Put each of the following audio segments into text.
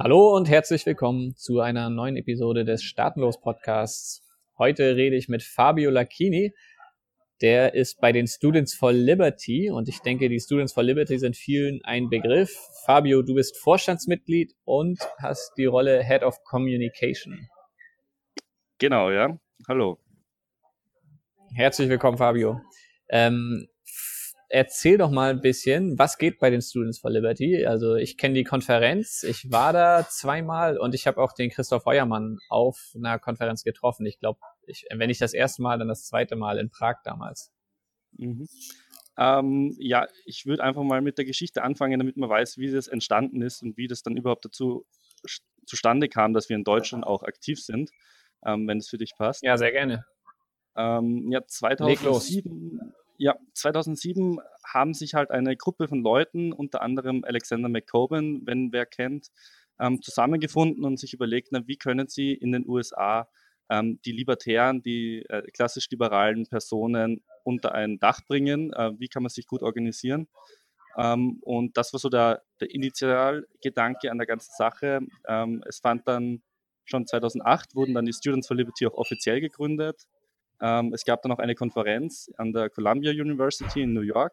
Hallo und herzlich willkommen zu einer neuen Episode des Staatenlos Podcasts. Heute rede ich mit Fabio Lacchini. Der ist bei den Students for Liberty und ich denke, die Students for Liberty sind vielen ein Begriff. Fabio, du bist Vorstandsmitglied und hast die Rolle Head of Communication. Genau, ja. Hallo. Herzlich willkommen, Fabio. Ähm, erzähl doch mal ein bisschen, was geht bei den Students for Liberty? Also ich kenne die Konferenz, ich war da zweimal und ich habe auch den Christoph Heuermann auf einer Konferenz getroffen. Ich glaube, ich, wenn nicht das erste Mal, dann das zweite Mal in Prag damals. Mhm. Ähm, ja, ich würde einfach mal mit der Geschichte anfangen, damit man weiß, wie das entstanden ist und wie das dann überhaupt dazu zustande kam, dass wir in Deutschland auch aktiv sind, ähm, wenn es für dich passt. Ja, sehr gerne. Ähm, ja, 2007, ja, 2007 haben sich halt eine Gruppe von Leuten, unter anderem Alexander McCoben, wenn wer kennt, ähm, zusammengefunden und sich überlegt, na, wie können sie in den USA ähm, die Libertären, die äh, klassisch liberalen Personen unter ein Dach bringen, äh, wie kann man sich gut organisieren. Ähm, und das war so der, der Initialgedanke an der ganzen Sache. Ähm, es fand dann schon 2008, wurden dann die Students for Liberty auch offiziell gegründet. Ähm, es gab dann auch eine Konferenz an der Columbia University in New York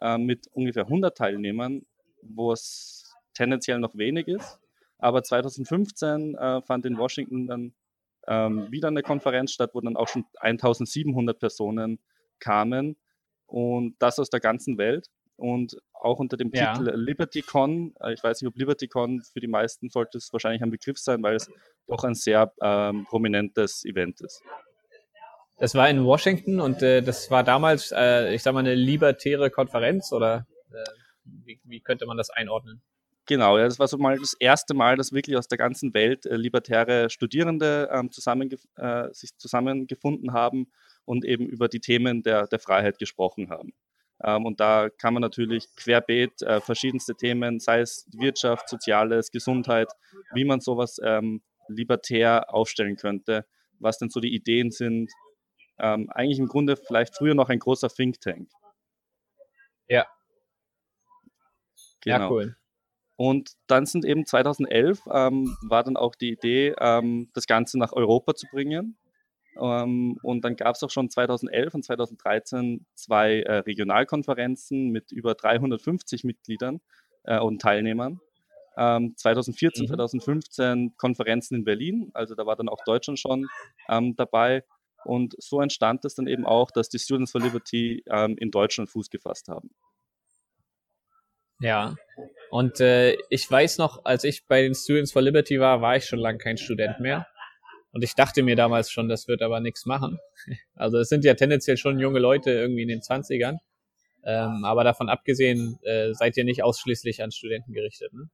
äh, mit ungefähr 100 Teilnehmern, wo es tendenziell noch wenig ist. Aber 2015 äh, fand in Washington dann ähm, wieder eine Konferenz statt, wo dann auch schon 1700 Personen kamen und das aus der ganzen Welt und auch unter dem ja. Titel LibertyCon. Äh, ich weiß nicht, ob LibertyCon für die meisten sollte es wahrscheinlich ein Begriff sein, weil es doch ein sehr ähm, prominentes Event ist. Das war in Washington und äh, das war damals, äh, ich sag mal, eine libertäre Konferenz oder äh, wie, wie könnte man das einordnen? Genau, ja, das war so mal das erste Mal, dass wirklich aus der ganzen Welt äh, libertäre Studierende ähm, zusammenge äh, sich zusammengefunden haben und eben über die Themen der, der Freiheit gesprochen haben. Ähm, und da kann man natürlich querbeet äh, verschiedenste Themen, sei es Wirtschaft, Soziales, Gesundheit, wie man sowas ähm, libertär aufstellen könnte, was denn so die Ideen sind. Ähm, eigentlich im Grunde vielleicht früher noch ein großer Think Tank. Ja. Genau. Ja, cool. Und dann sind eben 2011 ähm, war dann auch die Idee, ähm, das Ganze nach Europa zu bringen. Ähm, und dann gab es auch schon 2011 und 2013 zwei äh, Regionalkonferenzen mit über 350 Mitgliedern äh, und Teilnehmern. 2014, ähm, mhm. 2015 Konferenzen in Berlin, also da war dann auch Deutschland schon ähm, dabei. Und so entstand es dann eben auch, dass die Students for Liberty ähm, in Deutschland Fuß gefasst haben. Ja, und äh, ich weiß noch, als ich bei den Students for Liberty war, war ich schon lange kein Student mehr. Und ich dachte mir damals schon, das wird aber nichts machen. Also es sind ja tendenziell schon junge Leute irgendwie in den 20ern. Ähm, aber davon abgesehen, äh, seid ihr nicht ausschließlich an Studenten gerichtet, ne?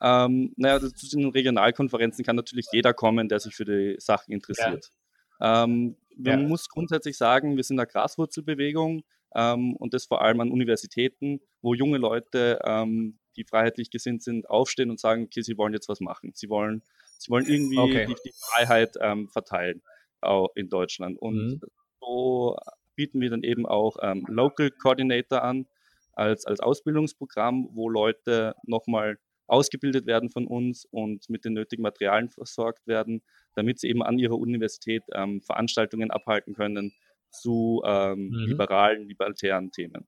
Ähm, naja, zu den Regionalkonferenzen kann natürlich jeder kommen, der sich für die Sachen interessiert. Ja. Ähm, man ja. muss grundsätzlich sagen, wir sind eine Graswurzelbewegung ähm, und das vor allem an Universitäten, wo junge Leute, ähm, die freiheitlich gesinnt sind, aufstehen und sagen, okay, sie wollen jetzt was machen. Sie wollen, sie wollen irgendwie okay. die, die, Freiheit ähm, verteilen auch in Deutschland. Und mhm. so bieten wir dann eben auch ähm, Local Coordinator an als, als Ausbildungsprogramm, wo Leute nochmal ausgebildet werden von uns und mit den nötigen Materialien versorgt werden, damit sie eben an ihrer Universität ähm, Veranstaltungen abhalten können, zu ähm, mhm. liberalen, libertären Themen.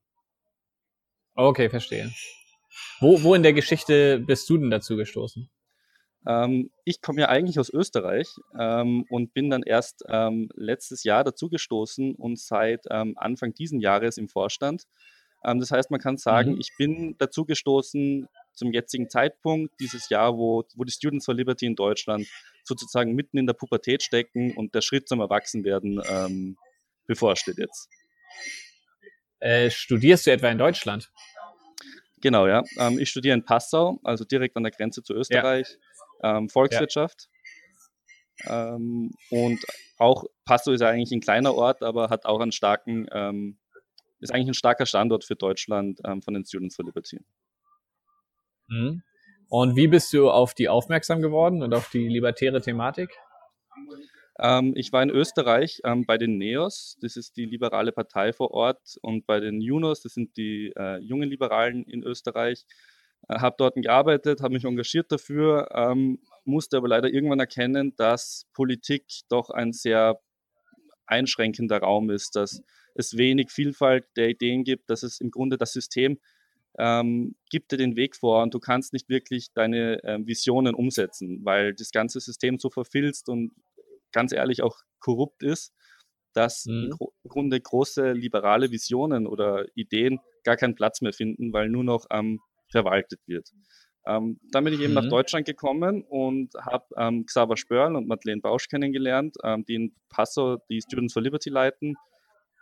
Okay, verstehe. Wo, wo in der Geschichte bist du denn dazu gestoßen? Ähm, ich komme ja eigentlich aus Österreich ähm, und bin dann erst ähm, letztes Jahr dazu gestoßen und seit ähm, Anfang diesen Jahres im Vorstand. Das heißt, man kann sagen, mhm. ich bin dazu gestoßen zum jetzigen Zeitpunkt dieses Jahr, wo, wo die Students for Liberty in Deutschland sozusagen mitten in der Pubertät stecken und der Schritt zum Erwachsenwerden ähm, bevorsteht jetzt. Äh, studierst du etwa in Deutschland? Genau, ja. Ähm, ich studiere in Passau, also direkt an der Grenze zu Österreich, ja. ähm, Volkswirtschaft. Ja. Ähm, und auch Passau ist ja eigentlich ein kleiner Ort, aber hat auch einen starken, ähm, ist eigentlich ein starker Standort für Deutschland ähm, von den Students for Liberty. Mhm. Und wie bist du auf die aufmerksam geworden und auf die libertäre Thematik? Ähm, ich war in Österreich ähm, bei den NEOS, das ist die liberale Partei vor Ort, und bei den Junos, das sind die äh, jungen Liberalen in Österreich. äh, habe dort gearbeitet, habe mich engagiert dafür, ähm, musste aber leider irgendwann erkennen, dass Politik doch ein sehr einschränkender Raum ist, dass es wenig Vielfalt der Ideen gibt, dass es im Grunde das System ähm, gibt dir den Weg vor und du kannst nicht wirklich deine äh, Visionen umsetzen, weil das ganze System so verfilzt und ganz ehrlich auch korrupt ist, dass mhm. im Grunde große liberale Visionen oder Ideen gar keinen Platz mehr finden, weil nur noch ähm, verwaltet wird. Ähm, dann bin ich eben mhm. nach Deutschland gekommen und habe ähm, Xaver Spörl und Madeleine Bausch kennengelernt, ähm, die in Passau die Students for Liberty leiten.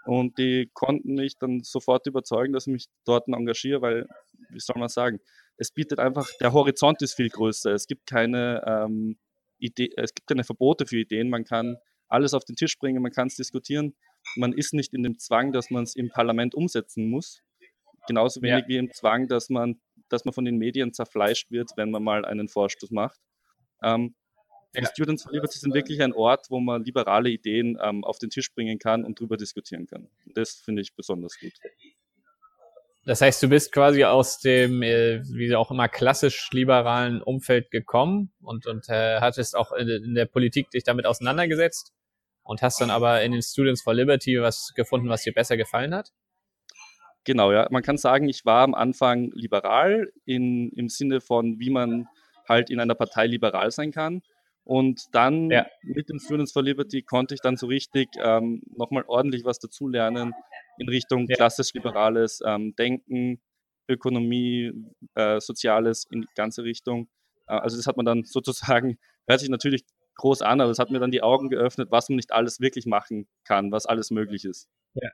Und die konnten mich dann sofort überzeugen, dass ich mich dort engagiere, weil, wie soll man sagen, es bietet einfach, der Horizont ist viel größer. Es gibt keine ähm, Idee, es gibt keine Verbote für Ideen. Man kann alles auf den Tisch bringen, man kann es diskutieren. Man ist nicht in dem Zwang, dass man es im Parlament umsetzen muss. Genauso wenig ja. wie im Zwang, dass man, dass man von den Medien zerfleischt wird, wenn man mal einen Vorstoß macht. Ähm, die Students for Liberty sind wirklich ein Ort, wo man liberale Ideen ähm, auf den Tisch bringen kann und darüber diskutieren kann. Das finde ich besonders gut. Das heißt, du bist quasi aus dem, äh, wie auch immer, klassisch liberalen Umfeld gekommen und, und äh, hattest auch in, in, der Politik dich damit auseinandergesetzt und hast dann aber in den Students for Liberty was gefunden, was dir besser gefallen hat? Genau, ja. Man kann sagen, ich war am Anfang liberal in, im Sinne von, wie man halt in einer Partei liberal sein kann. Und dann ja. mit dem Students for Liberty konnte ich dann so richtig ähm, nochmal ordentlich was dazulernen in Richtung ja. klassisch-liberales ähm, Denken, Ökonomie, äh, Soziales in die ganze Richtung. Äh, also das hat man dann sozusagen, hört sich natürlich groß an, aber es hat mir dann die Augen geöffnet, was man nicht alles wirklich machen kann, was alles möglich ist. Ja.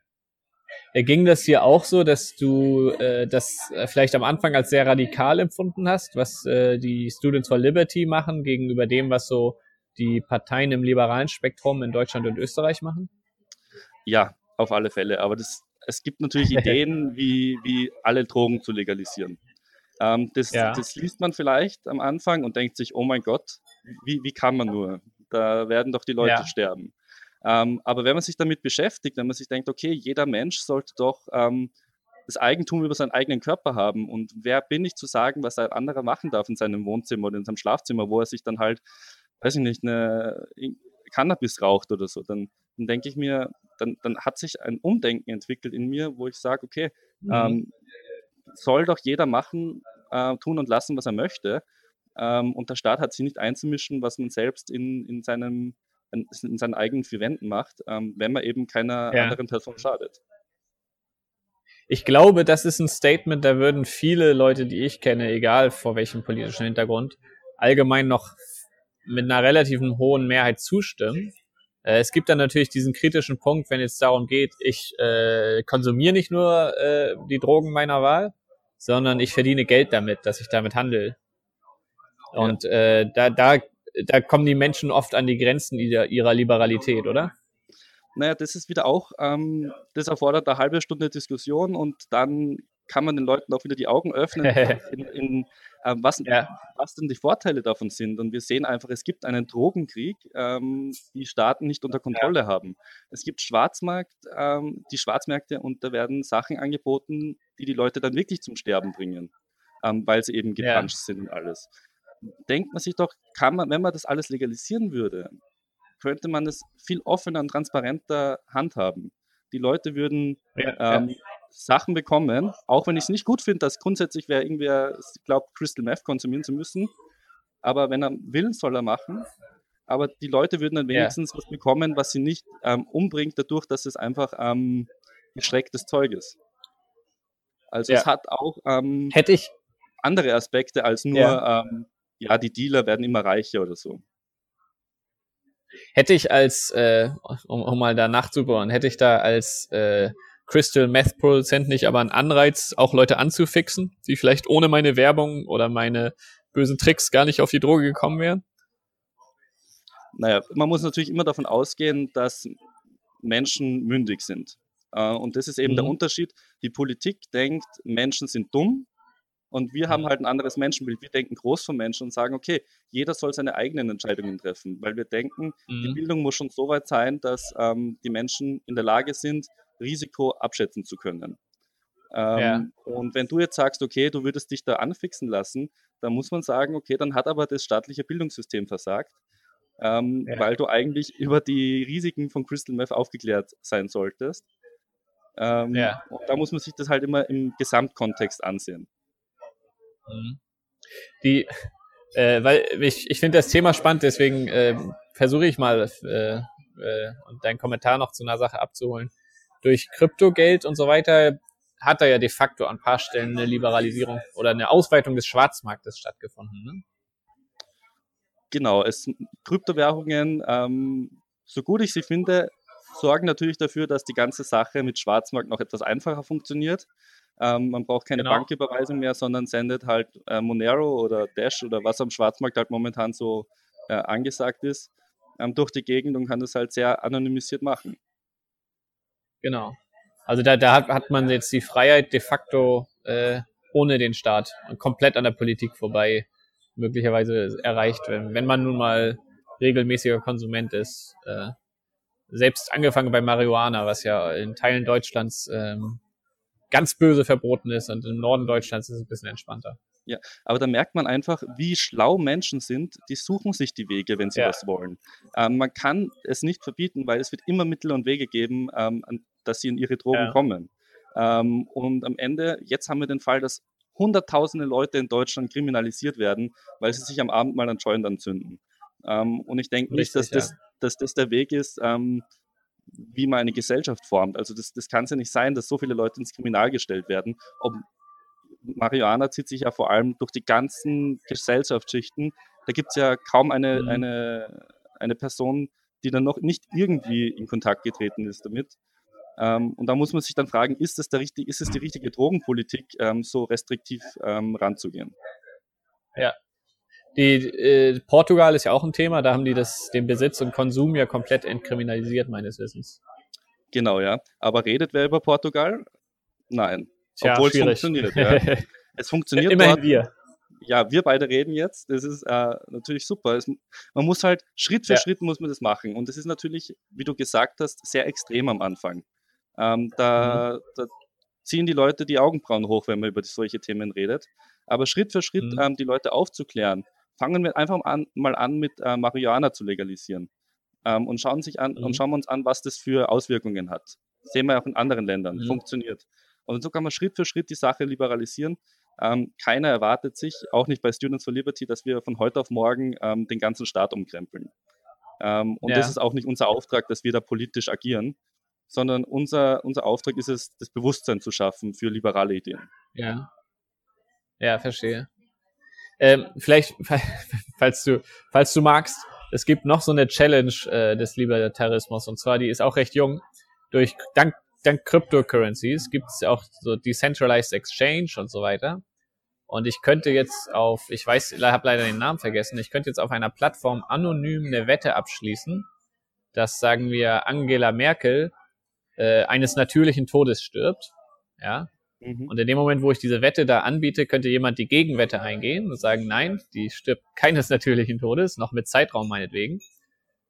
Ging das dir auch so, dass du äh, das äh, vielleicht am Anfang als sehr radikal empfunden hast, was äh, die Students for Liberty machen gegenüber dem, was so die Parteien im liberalen Spektrum in Deutschland und Österreich machen? Ja, auf alle Fälle. Aber das, es gibt natürlich Ideen, wie, wie alle Drogen zu legalisieren. Ähm, das, ja. das liest man vielleicht am Anfang und denkt sich, oh mein Gott, wie, wie kann man nur? Da werden doch die Leute ja. sterben. Ähm, aber wenn man sich damit beschäftigt, wenn man sich denkt, okay, jeder Mensch sollte doch ähm, das Eigentum über seinen eigenen Körper haben und wer bin ich zu sagen, was ein anderer machen darf in seinem Wohnzimmer oder in seinem Schlafzimmer, wo er sich dann halt, weiß ich nicht, eine Cannabis raucht oder so, dann, dann denke ich mir, dann, dann hat sich ein Umdenken entwickelt in mir, wo ich sage, okay, mhm. ähm, soll doch jeder machen, äh, tun und lassen, was er möchte. Ähm, und der Staat hat sich nicht einzumischen, was man selbst in, in seinem in seinen eigenen vier Wänden macht, ähm, wenn man eben keiner ja. anderen Person schadet. Ich glaube, das ist ein Statement, da würden viele Leute, die ich kenne, egal vor welchem politischen Hintergrund, allgemein noch mit einer relativen hohen Mehrheit zustimmen. Äh, es gibt dann natürlich diesen kritischen Punkt, wenn es darum geht, ich äh, konsumiere nicht nur äh, die Drogen meiner Wahl, sondern ich verdiene Geld damit, dass ich damit handle. Und äh, da, da da kommen die Menschen oft an die Grenzen ihrer, ihrer Liberalität, oder? Naja, das ist wieder auch, ähm, das erfordert eine halbe Stunde Diskussion und dann kann man den Leuten auch wieder die Augen öffnen, in, in äh, was, ja. was denn die Vorteile davon sind. Und wir sehen einfach, es gibt einen Drogenkrieg, ähm, die Staaten nicht unter Kontrolle ja. haben. Es gibt Schwarzmarkt, ähm, die Schwarzmärkte und da werden Sachen angeboten, die die Leute dann wirklich zum Sterben bringen, ähm, weil sie eben gepanscht ja. sind und alles denkt man sich doch, kann man, wenn man das alles legalisieren würde, könnte man es viel offener und transparenter handhaben. Die Leute würden ja, ähm, ja. Sachen bekommen, auch wenn ich es nicht gut finde, dass grundsätzlich wer irgendwer glaubt, Crystal Meth konsumieren zu müssen. Aber wenn er will, soll er machen. Aber die Leute würden dann wenigstens ja. was bekommen, was sie nicht ähm, umbringt, dadurch, dass es einfach ähm, geschrecktes Zeug ist. Also es hat auch ähm, Hätte ich andere Aspekte als nur ähm, ja, die Dealer werden immer reicher oder so. Hätte ich als, äh, um, um mal da nachzubohren, hätte ich da als äh, Crystal Meth Produzent nicht aber einen Anreiz, auch Leute anzufixen, die vielleicht ohne meine Werbung oder meine bösen Tricks gar nicht auf die Droge gekommen wären? Naja, man muss natürlich immer davon ausgehen, dass Menschen mündig sind. Äh, und das ist eben mhm. der Unterschied. Die Politik denkt, Menschen sind dumm und wir haben halt ein anderes Menschenbild. Wir denken groß von Menschen und sagen, okay, jeder soll seine eigenen Entscheidungen treffen, weil wir denken, mhm. die Bildung muss schon so weit sein, dass ähm, die Menschen in der Lage sind, Risiko abschätzen zu können. Ähm, ja. Und wenn du jetzt sagst, okay, du würdest dich da anfixen lassen, dann muss man sagen, okay, dann hat aber das staatliche Bildungssystem versagt, ähm, ja. weil du eigentlich über die Risiken von Crystal Meth aufgeklärt sein solltest. Ähm, ja. Und da muss man sich das halt immer im Gesamtkontext ansehen. Mhm. Die, äh, weil ich, ich finde das Thema spannend, deswegen äh, versuche ich mal äh, äh, deinen Kommentar noch zu einer Sache abzuholen. Durch Kryptogeld und so weiter hat da ja de facto an ein paar Stellen eine Liberalisierung oder eine Ausweitung des Schwarzmarktes stattgefunden. Ne? Genau, es, Kryptowährungen, ähm, so gut ich sie finde, sorgen natürlich dafür, dass die ganze Sache mit Schwarzmarkt noch etwas einfacher funktioniert. Ähm, man braucht keine genau. Banküberweisung mehr, sondern sendet halt äh, Monero oder Dash oder was am Schwarzmarkt halt momentan so äh, angesagt ist, ähm, durch die Gegend und kann das halt sehr anonymisiert machen. Genau. Also da, da hat, hat man jetzt die Freiheit de facto äh, ohne den Staat und komplett an der Politik vorbei möglicherweise erreicht, wenn, wenn man nun mal regelmäßiger Konsument ist. Äh, selbst angefangen bei Marihuana, was ja in Teilen Deutschlands ähm, ganz böse verboten ist und im Norden Deutschlands ist es ein bisschen entspannter. Ja, aber da merkt man einfach, wie schlau Menschen sind, die suchen sich die Wege, wenn sie ja. was wollen. Ähm, man kann es nicht verbieten, weil es wird immer Mittel und Wege geben, ähm, dass sie in ihre Drogen ja. kommen. Ähm, und am Ende, jetzt haben wir den Fall, dass hunderttausende Leute in Deutschland kriminalisiert werden, weil sie sich am Abend mal an Joint anzünden. Ähm, und ich denke nicht, dass, ja. das, dass das der Weg ist, ähm, wie man eine Gesellschaft formt. Also das, das kann es ja nicht sein, dass so viele Leute ins Kriminal gestellt werden. Ob, Marihuana zieht sich ja vor allem durch die ganzen Gesellschaftsschichten. Da gibt es ja kaum eine, mhm. eine, eine Person, die dann noch nicht irgendwie in Kontakt getreten ist damit. Ähm, und da muss man sich dann fragen, ist es, der richtig, ist es die richtige Drogenpolitik, ähm, so restriktiv ähm, ranzugehen? Ja, die, äh, Portugal ist ja auch ein Thema, da haben die das, den Besitz und Konsum ja komplett entkriminalisiert, meines Wissens. Genau, ja. Aber redet wer über Portugal? Nein. Tja, Obwohl schwierig. es funktioniert. Ja. es funktioniert Immerhin dort. wir. Ja, wir beide reden jetzt. Das ist äh, natürlich super. Es, man muss halt Schritt für ja. Schritt muss man das machen. Und das ist natürlich, wie du gesagt hast, sehr extrem am Anfang. Ähm, da, mhm. da, ziehen die Leute die Augenbrauen hoch, wenn man über solche Themen redet. Aber Schritt für Schritt mhm. ähm, die Leute aufzuklären fangen wir einfach an, mal an, mit äh, Marihuana zu legalisieren ähm, und schauen sich an mhm. und schauen wir uns an, was das für Auswirkungen hat. Das sehen wir auch in anderen Ländern, mhm. funktioniert. Und so kann man Schritt für Schritt die Sache liberalisieren. Ähm, keiner erwartet sich, auch nicht bei Students for Liberty, dass wir von heute auf morgen ähm, den ganzen Staat umkrempeln. Ähm, und ja. das ist auch nicht unser Auftrag, dass wir da politisch agieren, sondern unser, unser Auftrag ist es, das Bewusstsein zu schaffen für liberale Ideen. Ja. Ja, verstehe. Ähm, vielleicht, falls du, falls du magst, es gibt noch so eine Challenge äh, des Libertarismus und zwar die ist auch recht jung. Durch dank, dank Cryptocurrencies gibt es auch so Decentralized Exchange und so weiter. Und ich könnte jetzt auf, ich weiß, ich habe leider den Namen vergessen, ich könnte jetzt auf einer Plattform anonym eine Wette abschließen, dass sagen wir Angela Merkel äh, eines natürlichen Todes stirbt. Ja, Mhm. Und in dem Moment, wo ich diese Wette da anbiete, könnte jemand die Gegenwette eingehen und sagen, nein, die stirbt keines natürlichen Todes, noch mit Zeitraum meinetwegen.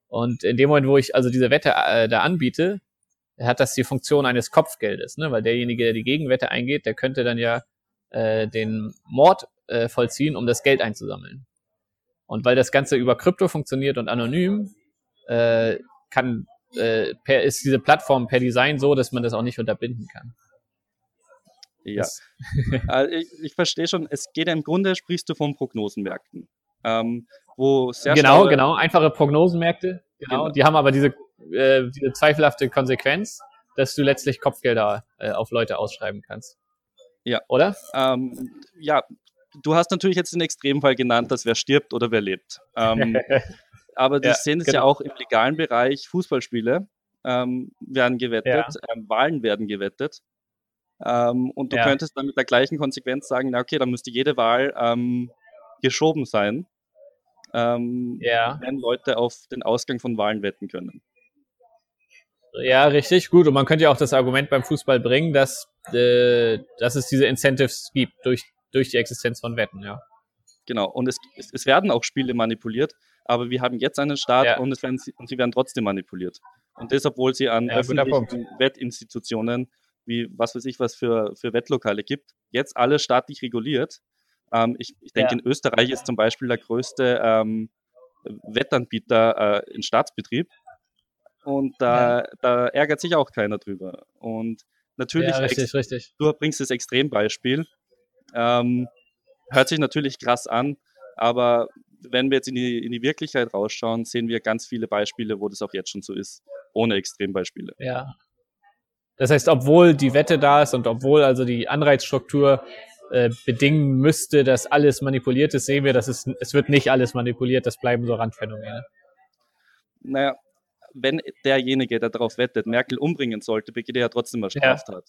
Und in dem Moment, wo ich also diese Wette äh, da anbiete, hat das die Funktion eines Kopfgeldes, ne? weil derjenige, der die Gegenwette eingeht, der könnte dann ja äh, den Mord äh, vollziehen, um das Geld einzusammeln. Und weil das Ganze über Krypto funktioniert und anonym, äh, kann, äh, per, ist diese Plattform per Design so, dass man das auch nicht unterbinden kann. Ja, also ich, ich verstehe schon, es geht ja im Grunde, sprichst du von Prognosenmärkten. Ähm, wo sehr genau, genau, einfache Prognosenmärkte, genau, genau. die haben aber diese, äh, diese zweifelhafte Konsequenz, dass du letztlich Kopfgelder äh, auf Leute ausschreiben kannst. Ja. Oder? Ähm, ja, du hast natürlich jetzt den Extremfall genannt, dass wer stirbt oder wer lebt. Ähm, aber wir ja, sehen es genau. ja auch im legalen Bereich, Fußballspiele ähm, werden gewettet, ja. ähm, Wahlen werden gewettet. Ähm, und du ja. könntest dann mit der gleichen Konsequenz sagen, na okay, dann müsste jede Wahl ähm, geschoben sein, ähm, ja. wenn Leute auf den Ausgang von Wahlen wetten können. Ja, richtig, gut. Und man könnte ja auch das Argument beim Fußball bringen, dass, äh, dass es diese Incentives gibt durch, durch die Existenz von Wetten, ja. Genau, und es, es, es werden auch Spiele manipuliert, aber wir haben jetzt einen Staat ja. und, es werden, und sie werden trotzdem manipuliert. Und das, obwohl sie an ja, öffentlichen Wettinstitutionen wie was weiß ich, was für, für Wettlokale gibt, jetzt alle staatlich reguliert. Ähm, ich, ich denke, ja. in Österreich ist zum Beispiel der größte ähm, Wettanbieter äh, in Staatsbetrieb. Und da, ja. da ärgert sich auch keiner drüber. Und natürlich, ja, richtig, richtig. du bringst das Extrembeispiel. Ähm, hört sich natürlich krass an, aber wenn wir jetzt in die, in die Wirklichkeit rausschauen, sehen wir ganz viele Beispiele, wo das auch jetzt schon so ist, ohne Extrembeispiele. Ja. Das heißt, obwohl die Wette da ist und obwohl also die Anreizstruktur äh, bedingen müsste, dass alles manipuliert ist, sehen wir, dass es, es wird nicht alles manipuliert, das bleiben so Randphänomene. Naja, wenn derjenige, der darauf wettet, Merkel umbringen sollte, begeht er ja trotzdem mal Straftat.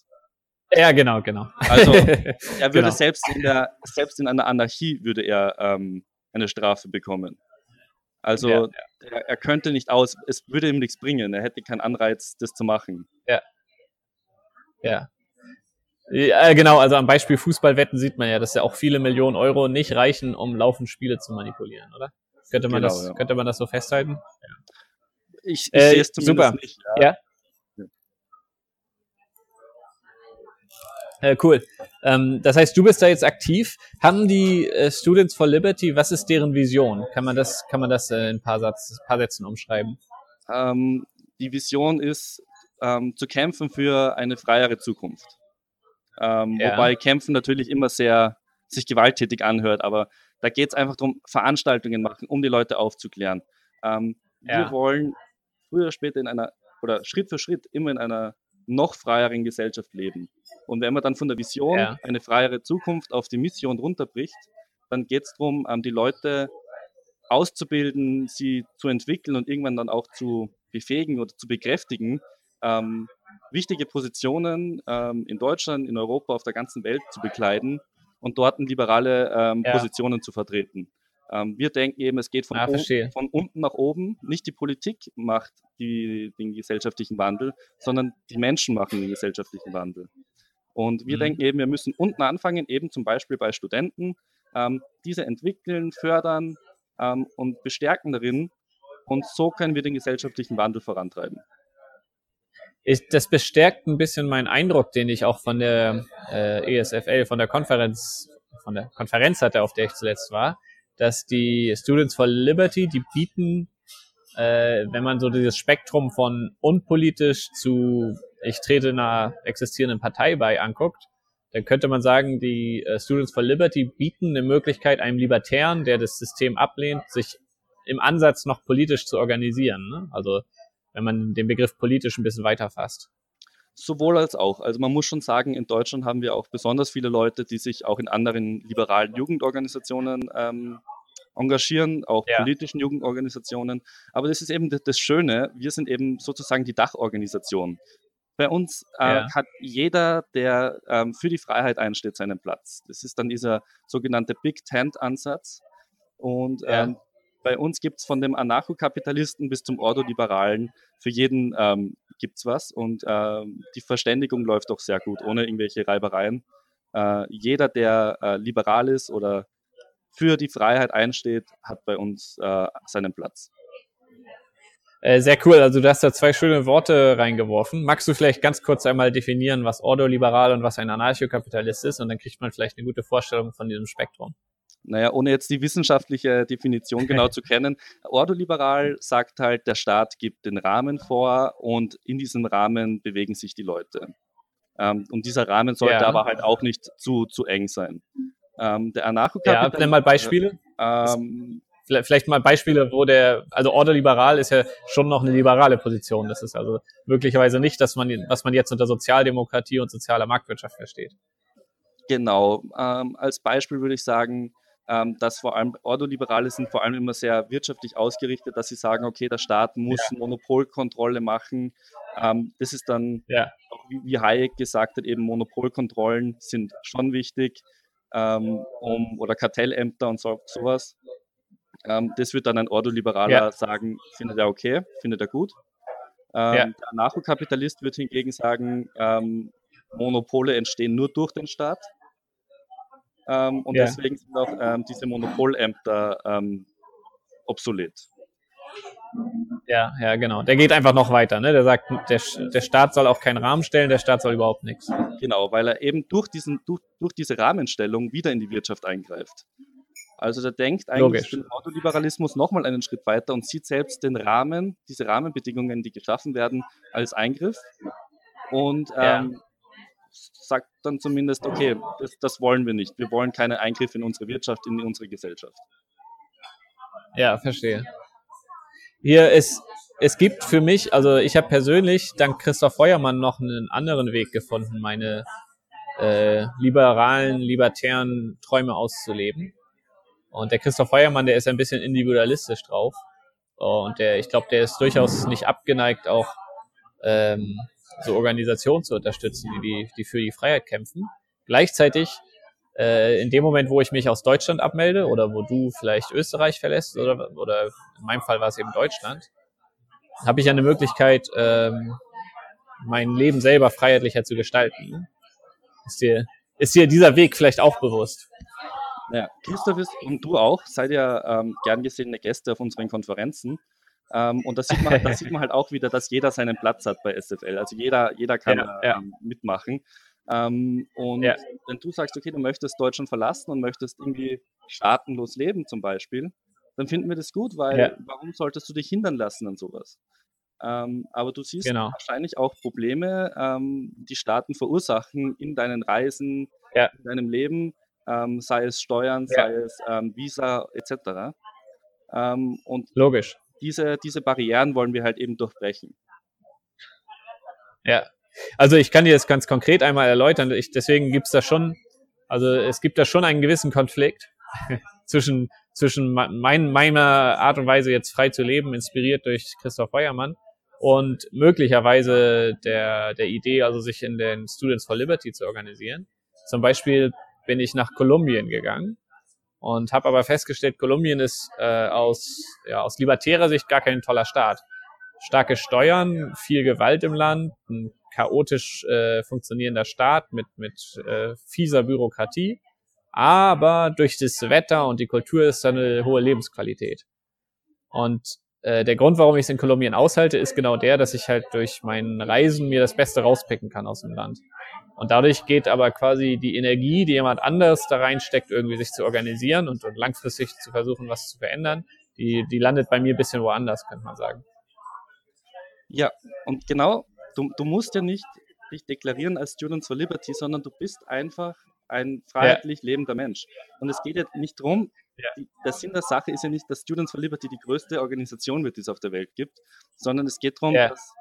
Ja. ja, genau, genau. Also er würde genau. selbst in der, selbst in einer Anarchie würde er ähm, eine Strafe bekommen. Also ja, ja. Er, er, könnte nicht aus, es würde ihm nichts bringen, er hätte keinen Anreiz, das zu machen. Ja. Ja. Ja, genau, also am Beispiel Fußballwetten sieht man ja, dass ja auch viele Millionen Euro nicht reichen, um laufend Spiele zu manipulieren, oder? Könnte man, genau, das, ja. könnte man das so festhalten? Ja. Ich, ich äh, sehe es zumindest super. nicht. Ja. ja? Äh, cool. Ähm, das heißt, du bist da jetzt aktiv. Haben die äh, Students for Liberty, was ist deren Vision? Kann man das, kann man das äh, in ein paar, Satz, paar Sätzen umschreiben? Ähm, die Vision ist, ähm, zu kämpfen für eine freiere Zukunft. Ähm, ja. Wobei Kämpfen natürlich immer sehr sich gewalttätig anhört, aber da geht es einfach darum, Veranstaltungen machen, um die Leute aufzuklären. Ähm, ja. Wir wollen früher oder später in einer, oder Schritt für Schritt immer in einer noch freieren Gesellschaft leben. Und wenn man dann von der Vision ja. eine freiere Zukunft auf die Mission runterbricht, dann geht es darum, ähm, die Leute auszubilden, sie zu entwickeln und irgendwann dann auch zu befähigen oder zu bekräftigen, ähm, wichtige Positionen ähm, in Deutschland, in Europa, auf der ganzen Welt zu bekleiden und dort liberale ähm, ja. Positionen zu vertreten. Ähm, wir denken eben, es geht von, ah, von, unten nach oben. Nicht die Politik macht die, den gesellschaftlichen Wandel, sondern die Menschen machen den gesellschaftlichen Wandel. Und wir mhm. denken eben, wir müssen unten anfangen, eben zum Beispiel bei Studenten, ähm, diese entwickeln, fördern ähm, und bestärken darin. Und so können wir den gesellschaftlichen Wandel vorantreiben ich, das bestärkt ein bisschen meinen Eindruck, den ich auch von der äh, ESFL, von der Konferenz, von der Konferenz hatte, auf der ich zuletzt war, dass die Students for Liberty, die bieten, äh, wenn man so dieses Spektrum von unpolitisch zu ich trete einer existierenden Partei bei anguckt, dann könnte man sagen, die äh, Students for Liberty bieten eine Möglichkeit einem Libertären, der das System ablehnt, sich im Ansatz noch politisch zu organisieren. Ne? Also wenn man den Begriff politisch ein bisschen weiter fasst. Sowohl als auch. Also man muss schon sagen, in Deutschland haben wir auch besonders viele Leute, die sich auch in anderen liberalen Jugendorganisationen ähm, engagieren, auch ja. politischen Jugendorganisationen. Aber das ist eben das Schöne, wir sind eben sozusagen die Dachorganisation. Bei uns äh, ja. hat jeder, der ähm, für die Freiheit einsteht, seinen Platz. Das ist dann dieser sogenannte Big Tent-Ansatz. Und ja. ähm, bei uns gibt es von dem Anarchokapitalisten bis zum Ordoliberalen, für jeden ähm, gibt es was und äh, die Verständigung läuft auch sehr gut, ohne irgendwelche Reibereien. Äh, jeder, der äh, liberal ist oder für die Freiheit einsteht, hat bei uns äh, seinen Platz. Äh, sehr cool. Also du hast da zwei schöne Worte reingeworfen. Magst du vielleicht ganz kurz einmal definieren, was Ordoliberal und was ein Anarchokapitalist ist? Und dann kriegt man vielleicht eine gute Vorstellung von diesem Spektrum naja, ohne jetzt die wissenschaftliche Definition genau zu kennen, ordoliberal sagt halt, der Staat gibt den Rahmen vor und in diesem Rahmen bewegen sich die Leute. Ähm, und dieser Rahmen sollte ja. aber halt auch nicht zu, zu eng sein. Ähm, der Anarchokapital... Ja, nenn mal Beispiele. Ähm, vielleicht mal Beispiele, wo der, also ordoliberal ist ja schon noch eine liberale Position. Das ist also möglicherweise nicht, dass man, was man jetzt unter Sozialdemokratie und sozialer Marktwirtschaft versteht. Genau. Ähm, als Beispiel würde ich sagen, ähm, dass vor allem Ordoliberale sind vor allem immer sehr wirtschaftlich ausgerichtet, dass sie sagen, okay, der Staat muss ja. Monopolkontrolle machen. Ähm, das ist dann, ja. wie, Hayek gesagt hat, eben Monopolkontrollen sind schon wichtig ähm, um, oder Kartellämter und so, sowas. Ähm, das wird dann ein Ordoliberaler ja. sagen, findet er okay, findet er gut. Ähm, der Anarchokapitalist wird hingegen sagen, ähm, Monopole entstehen nur durch den Staat. Ähm, und ja. deswegen sind auch ähm, diese Monopolämter ähm, obsolet. Ja, ja, genau. Der geht einfach noch weiter. Ne? Der sagt, der, der Staat soll auch keinen Rahmen stellen, der Staat soll überhaupt nichts. Genau, weil er eben durch, diesen, durch, durch diese Rahmenstellung wieder in die Wirtschaft eingreift. Also der denkt eigentlich den Autoliberalismus nochmal einen Schritt weiter und sieht selbst den Rahmen, diese Rahmenbedingungen, die geschaffen werden, als Eingriff und ähm, ja. Sagt dann zumindest, okay, das, das, wollen wir nicht. Wir wollen keine Eingriffe in unsere Wirtschaft, in unsere Gesellschaft. Ja, verstehe. Hier ist, es gibt für mich, also ich habe persönlich dank Christoph Feuermann noch einen anderen Weg gefunden, meine äh, liberalen, libertären Träume auszuleben. Und der Christoph Feuermann, der ist ein bisschen individualistisch drauf. Und der, ich glaube, der ist durchaus nicht abgeneigt, auch ähm, so Organisationen zu unterstützen, die, die für die Freiheit kämpfen. Gleichzeitig, äh, in dem Moment, wo ich mich aus Deutschland abmelde oder wo du vielleicht Österreich verlässt oder, oder in meinem Fall war es eben Deutschland, habe ich eine Möglichkeit, ähm, mein Leben selber freiheitlicher zu gestalten. Ist dir, ist dir dieser Weg vielleicht auch bewusst? Ja, Christoph ist, und du auch, seid ja ähm, gern gesehene Gäste auf unseren Konferenzen. Ähm, und da sieht, man, da sieht man halt auch wieder, dass jeder seinen Platz hat bei SFL. Also jeder, jeder kann ja, ja. Ähm, mitmachen. Ähm, und ja. wenn du sagst, okay, du möchtest Deutschland verlassen und möchtest irgendwie staatenlos leben zum Beispiel, dann finden wir das gut, weil warum solltest du dich hindern lassen an sowas? Ähm, aber du siehst genau. wahrscheinlich auch Probleme, ähm, die Staaten verursachen in deinen Reisen, in deinem Leben, ähm, sei es Steuern, sei es Visa etc. und Logisch diese, diese Barrieren wollen wir halt eben durchbrechen. Ja, also ich kann dir das ganz konkret einmal erläutern. Ich, deswegen gibt es da schon, also es gibt da schon einen gewissen Konflikt zwischen, zwischen mein, meiner Art und Weise jetzt frei zu leben, inspiriert durch Christoph Feuermann und möglicherweise der, der Idee, also sich in den Students for Liberty zu organisieren. Zum Beispiel bin ich nach Kolumbien gegangen und habe aber festgestellt, Kolumbien ist äh, aus, ja, aus libertärer Sicht gar kein toller Staat. Starke Steuern, viel Gewalt im Land, ein chaotisch äh, funktionierender Staat mit, mit äh, fieser Bürokratie. Aber durch das Wetter und die Kultur ist da eine hohe Lebensqualität. Und der Grund, warum ich es in Kolumbien aushalte, ist genau der, dass ich halt durch meinen Reisen mir das Beste rauspicken kann aus dem Land. Und dadurch geht aber quasi die Energie, die jemand anders da reinsteckt, irgendwie sich zu organisieren und, und langfristig zu versuchen, was zu verändern, die, die landet bei mir ein bisschen woanders, könnte man sagen. Ja, und genau, du, du musst ja nicht dich deklarieren als Students for Liberty, sondern du bist einfach ein freiheitlich ja. lebender Mensch. Und es geht ja nicht darum, ja. der Sinn der Sache ist ja nicht, dass Students for Liberty die größte Organisation wird, die es auf der Welt gibt, sondern es geht darum, ja. dass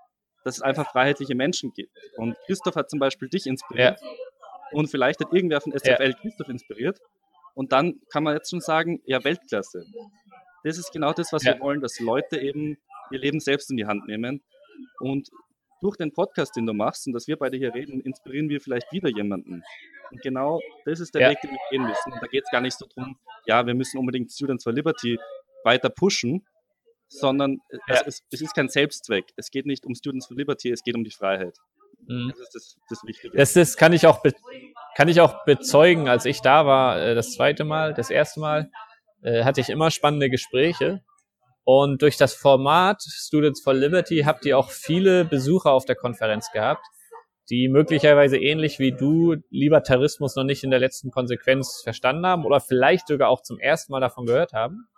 dass es einfach freiheitliche Menschen gibt. Und Christoph hat zum Beispiel dich inspiriert. Und vielleicht hat irgendwer von SFL. Christoph inspiriert. Und dann kann man jetzt schon sagen, ja, Weltklasse. Das ist genau das, was wir wollen, dass Leute eben ihr Leben selbst in die Hand nehmen. Und durch den Podcast, den du machst und dass wir beide hier reden, inspirieren wir vielleicht wieder jemanden. Und genau das ist der ja. Weg, den wir gehen müssen. Und da geht es gar nicht so drum, ja, wir müssen unbedingt Students for Liberty weiter pushen, sondern ja. es, es, ist kein Selbstzweck. Es geht nicht um Students for Liberty, es geht um die Freiheit. Mhm. Das ist das, das Wichtige. Das, das kann, ich auch kann ich auch bezeugen, als ich da war, äh, das zweite Mal, das erste Mal, äh, hatte ich immer spannende Gespräche. Und durch das Format Students for Liberty habt ihr auch viele Besucher auf der Konferenz gehabt, die möglicherweise ähnlich wie du Libertarismus noch nicht in der letzten Konsequenz verstanden haben oder vielleicht sogar auch zum ersten Mal davon gehört haben.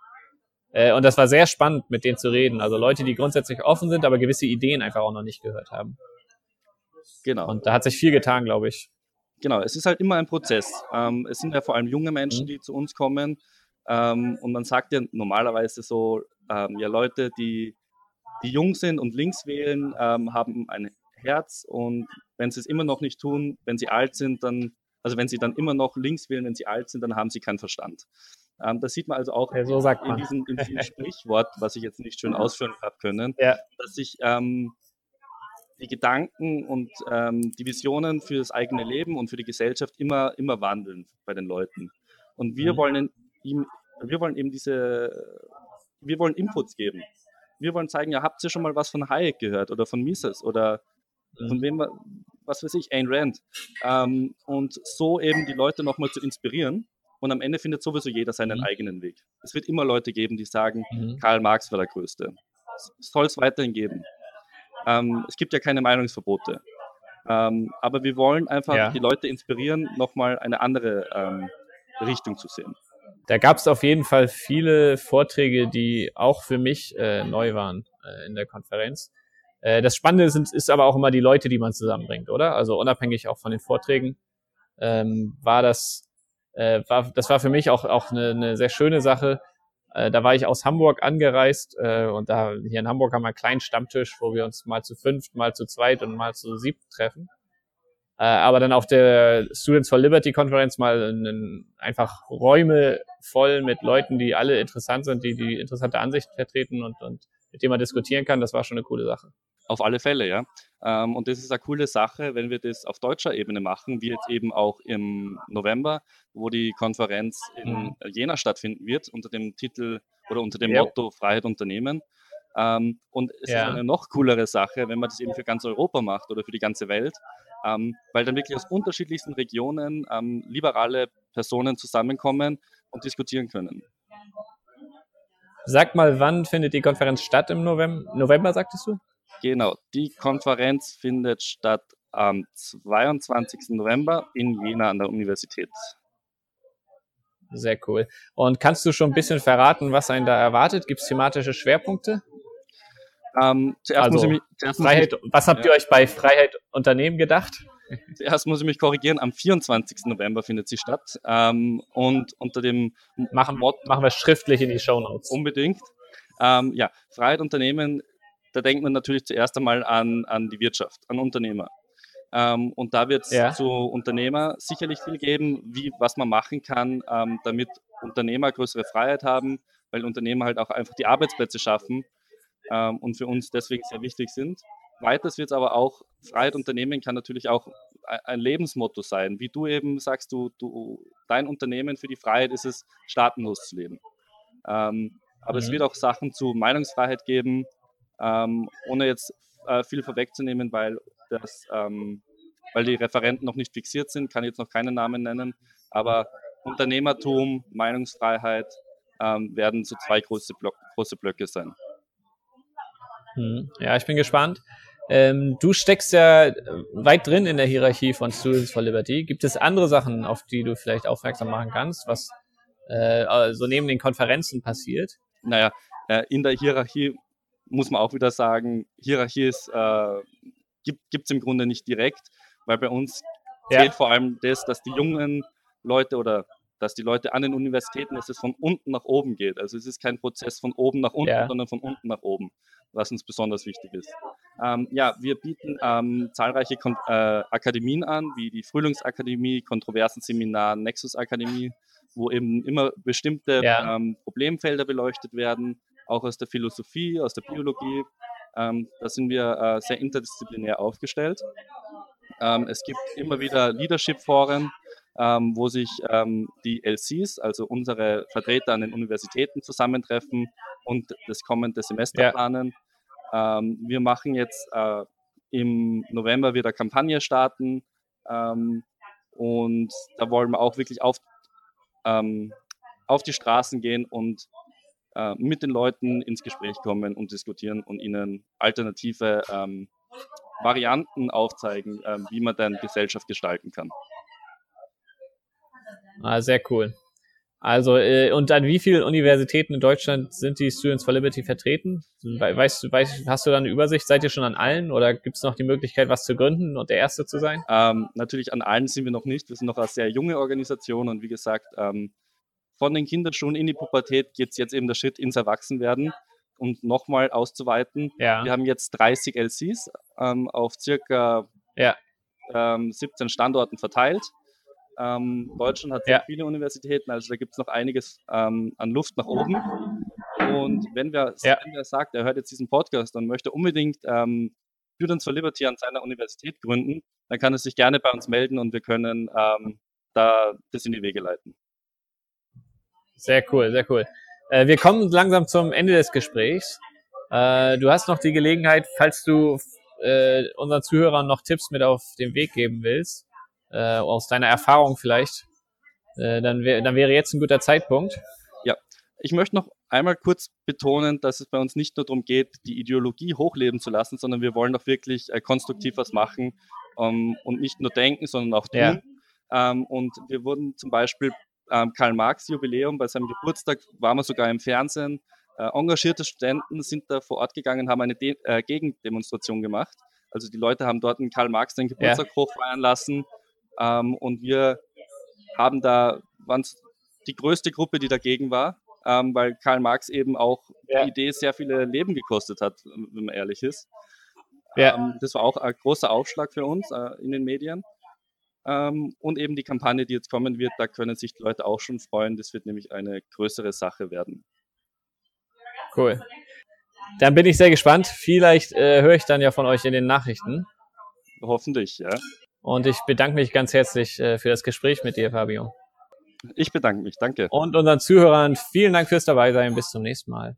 Äh, und das war sehr spannend, mit denen zu reden. Also Leute, die grundsätzlich offen sind, aber gewisse Ideen einfach auch noch nicht gehört haben. Genau. Und da hat sich viel getan, glaube ich. Genau, es ist halt immer ein Prozess. Ähm, es sind ja vor allem junge Menschen, mhm. die zu uns kommen. Ähm, und man sagt ja normalerweise so, ähm, ja Leute, die, die jung sind und links wählen, ähm, haben ein Herz und wenn sie es immer noch nicht tun, wenn sie alt sind, dann, also wenn sie dann immer noch links wählen, wenn sie alt sind, dann haben sie keinen Verstand. Ähm, das sieht man also auch ja, so in, diesem, in, diesem, Sprichwort, was ich jetzt nicht schön ausführen habe können, ja. dass sich ähm, die Gedanken und ähm, die Visionen für das eigene Leben und für die Gesellschaft immer, immer wandeln bei den Leuten. Und wir mhm. wollen ihm, wir wollen eben diese, wir wollen Inputs geben. Wir wollen zeigen, ja, habt ihr schon mal was von Hayek gehört oder von Mises oder von wem, was weiß ich, Ayn Rand. Ähm, und so eben die Leute nochmal zu inspirieren und am Ende findet sowieso jeder seinen mhm. eigenen Weg. Es wird immer Leute geben, die sagen, mhm. Karl Marx war der Größte. soll es weiterhin geben. Ähm, es gibt ja keine Meinungsverbote. Ähm, aber wir wollen einfach ja. die Leute inspirieren, nochmal eine andere ähm, Richtung zu sehen. Da gab es auf jeden Fall viele Vorträge, die auch für mich äh, neu waren äh, in der Konferenz. Äh, das Spannende sind, ist aber auch immer die Leute, die man zusammenbringt, oder? Also unabhängig auch von den Vorträgen ähm, war das, äh, war, das war für mich auch, auch eine, eine sehr schöne Sache. Äh, da war ich aus Hamburg angereist äh, und da hier in Hamburg haben wir einen kleinen Stammtisch, wo wir uns mal zu fünft, mal zu zweit und mal zu siebt treffen. Äh, aber dann auf der Students for Liberty Konferenz mal in, einfach Räume voll mit Leuten, die alle interessant sind, die die interessante Ansicht vertreten und, und mit denen man diskutieren kann, das war schon eine coole Sache. Auf alle Fälle, ja. Ähm, und das ist eine coole Sache, wenn wir das auf deutscher Ebene machen, wie jetzt eben auch im November, wo die Konferenz in mhm. Jena stattfinden wird, unter dem Titel oder unter dem ja. Motto Freiheit Unternehmen. Ähm, und es ja. ist eine noch coolere Sache, wenn man das eben für ganz Europa macht oder für die ganze Welt, weil dann wirklich aus unterschiedlichsten Regionen ähm, liberale Personen zusammenkommen und diskutieren können. Sag mal, wann findet die Konferenz statt im November? November, sagtest du? Genau, die Konferenz findet statt am 22. November in Jena an der Universität. Sehr cool. Und kannst du schon ein bisschen verraten, was einen da erwartet? Gibt es thematische Schwerpunkte? Ähm, zuerst also, muss ich mich, zuerst Freiheit, muss ich, was habt ja. ihr euch bei Freiheit Unternehmen gedacht? Zuerst muss ich mich korrigieren, am 24. November findet sie statt. Ähm, und unter dem machen, Mod machen wir schriftlich in die Show Notes. Unbedingt. Ähm, ja, Freiheit Unternehmen, da denkt man natürlich zuerst einmal an, an die Wirtschaft, an Unternehmer. Ähm, und da wird es ja. zu Unternehmer sicherlich viel geben, wie, was man machen kann, ähm, damit Unternehmer größere Freiheit haben, weil Unternehmer halt auch einfach die Arbeitsplätze schaffen ähm, und für uns deswegen sehr wichtig sind. Weiters wird es aber auch, Freiheit Unternehmen kann natürlich auch ein Lebensmotto sein. Wie du eben sagst, du, du, dein Unternehmen für die Freiheit ist es, staatenlos zu leben. Ähm, aber mhm. es wird auch Sachen zu Meinungsfreiheit geben, ähm, ohne jetzt äh, viel vorwegzunehmen, weil, das, ähm, weil die Referenten noch nicht fixiert sind, kann ich jetzt noch keinen Namen nennen. Aber Unternehmertum, Meinungsfreiheit ähm, werden so zwei große, Block, große Blöcke sein. Hm. Ja, ich bin gespannt. Ähm, du steckst ja weit drin in der Hierarchie von Students for Liberty. Gibt es andere Sachen, auf die du vielleicht aufmerksam machen kannst, was äh, so also neben den Konferenzen passiert? Naja, äh, in der Hierarchie muss man auch wieder sagen, Hierarchie ist, äh, gibt es im Grunde nicht direkt, weil bei uns ja. zählt vor allem das, dass die jungen Leute oder dass die Leute an den Universitäten, dass es von unten nach oben geht. Also es ist kein Prozess von oben nach unten, ja. sondern von unten nach oben, was uns besonders wichtig ist. Ähm, ja, wir bieten ähm, zahlreiche Kon äh, Akademien an, wie die Frühlingsakademie, Kontroversenseminar, Nexus Akademie, wo eben immer bestimmte ja. ähm, Problemfelder beleuchtet werden, auch aus der Philosophie, aus der Biologie. Ähm, da sind wir äh, sehr interdisziplinär aufgestellt. Ähm, es gibt immer wieder Leadership-Foren, ähm, wo sich ähm, die LCs, also unsere Vertreter an den Universitäten zusammentreffen und das kommende Semester ja. planen. Ähm, wir machen jetzt äh, im November wieder Kampagne starten ähm, und da wollen wir auch wirklich auf, ähm, auf die Straßen gehen und äh, mit den Leuten ins Gespräch kommen und diskutieren und ihnen alternative ähm, Varianten aufzeigen, wie man dann Gesellschaft gestalten kann. Ah, sehr cool. Also, äh, und an wie vielen Universitäten in Deutschland sind die Students for Liberty vertreten? Weißt du, weißt, hast du da eine Übersicht? Seid ihr schon an allen oder gibt es noch die Möglichkeit, was zu gründen und der Erste zu sein? Ähm, natürlich an allen sind wir noch nicht. Wir sind noch eine sehr junge Organisation und wie gesagt, ähm, von den Kinderschuhen in die Pubertät geht es jetzt eben der Schritt ins Erwachsenwerden und nochmal auszuweiten. Ja. Wir haben jetzt 30 LCs ähm, auf circa ja. 17 ähm, Standorten verteilt. Ähm, Deutschland hat sehr ja. viele Universitäten, also da gibt es noch einiges ähm, an Luft nach oben. Und wenn wer, ja. wenn wer sagt, er hört jetzt diesen Podcast und möchte unbedingt ähm, Students for Liberty an seiner Universität gründen, dann kann er sich gerne bei uns melden und wir können ähm, da das in die Wege leiten. Sehr cool, sehr cool. Äh, wir kommen langsam zum Ende des Gesprächs. Äh, du hast noch die Gelegenheit, falls du äh, unseren Zuhörern noch Tipps mit auf den Weg geben willst, äh, aus deiner Erfahrung vielleicht, äh, dann, wär, dann wäre jetzt ein guter Zeitpunkt. Ja, Ich möchte noch einmal kurz betonen, dass es bei uns nicht nur darum geht, die Ideologie hochleben zu lassen, sondern wir wollen auch wirklich äh, konstruktiv was machen ähm, und nicht nur denken, sondern auch tun. Ja. Ähm, und wir wurden zum Beispiel ähm, Karl Marx Jubiläum, bei seinem Geburtstag waren wir sogar im Fernsehen. Äh, engagierte Studenten sind da vor Ort gegangen, haben eine De äh, Gegendemonstration gemacht. Also die Leute haben dort einen Karl Marx den Geburtstag ja. hochfeiern lassen ähm, und wir haben da, waren die größte Gruppe, die dagegen war, ähm, weil Karl Marx eben auch ja. die Idee sehr viele Leben gekostet hat, wenn man ehrlich ist. Ja. Ähm, das war auch ein großer Aufschlag für uns äh, in den Medien. Ähm, und eben die Kampagne, die jetzt kommen wird, da können sich die Leute auch schon freuen. Das wird nämlich eine größere Sache werden. Cool. Dann bin ich sehr gespannt. Vielleicht äh, höre ich dann ja von euch in den Nachrichten. Hoffentlich, ja. Und ich bedanke mich ganz herzlich äh, für das Gespräch mit dir, Fabio. Ich bedanke mich, danke. Und unseren Zuhörern vielen Dank fürs Dabeisein. Bis zum nächsten Mal.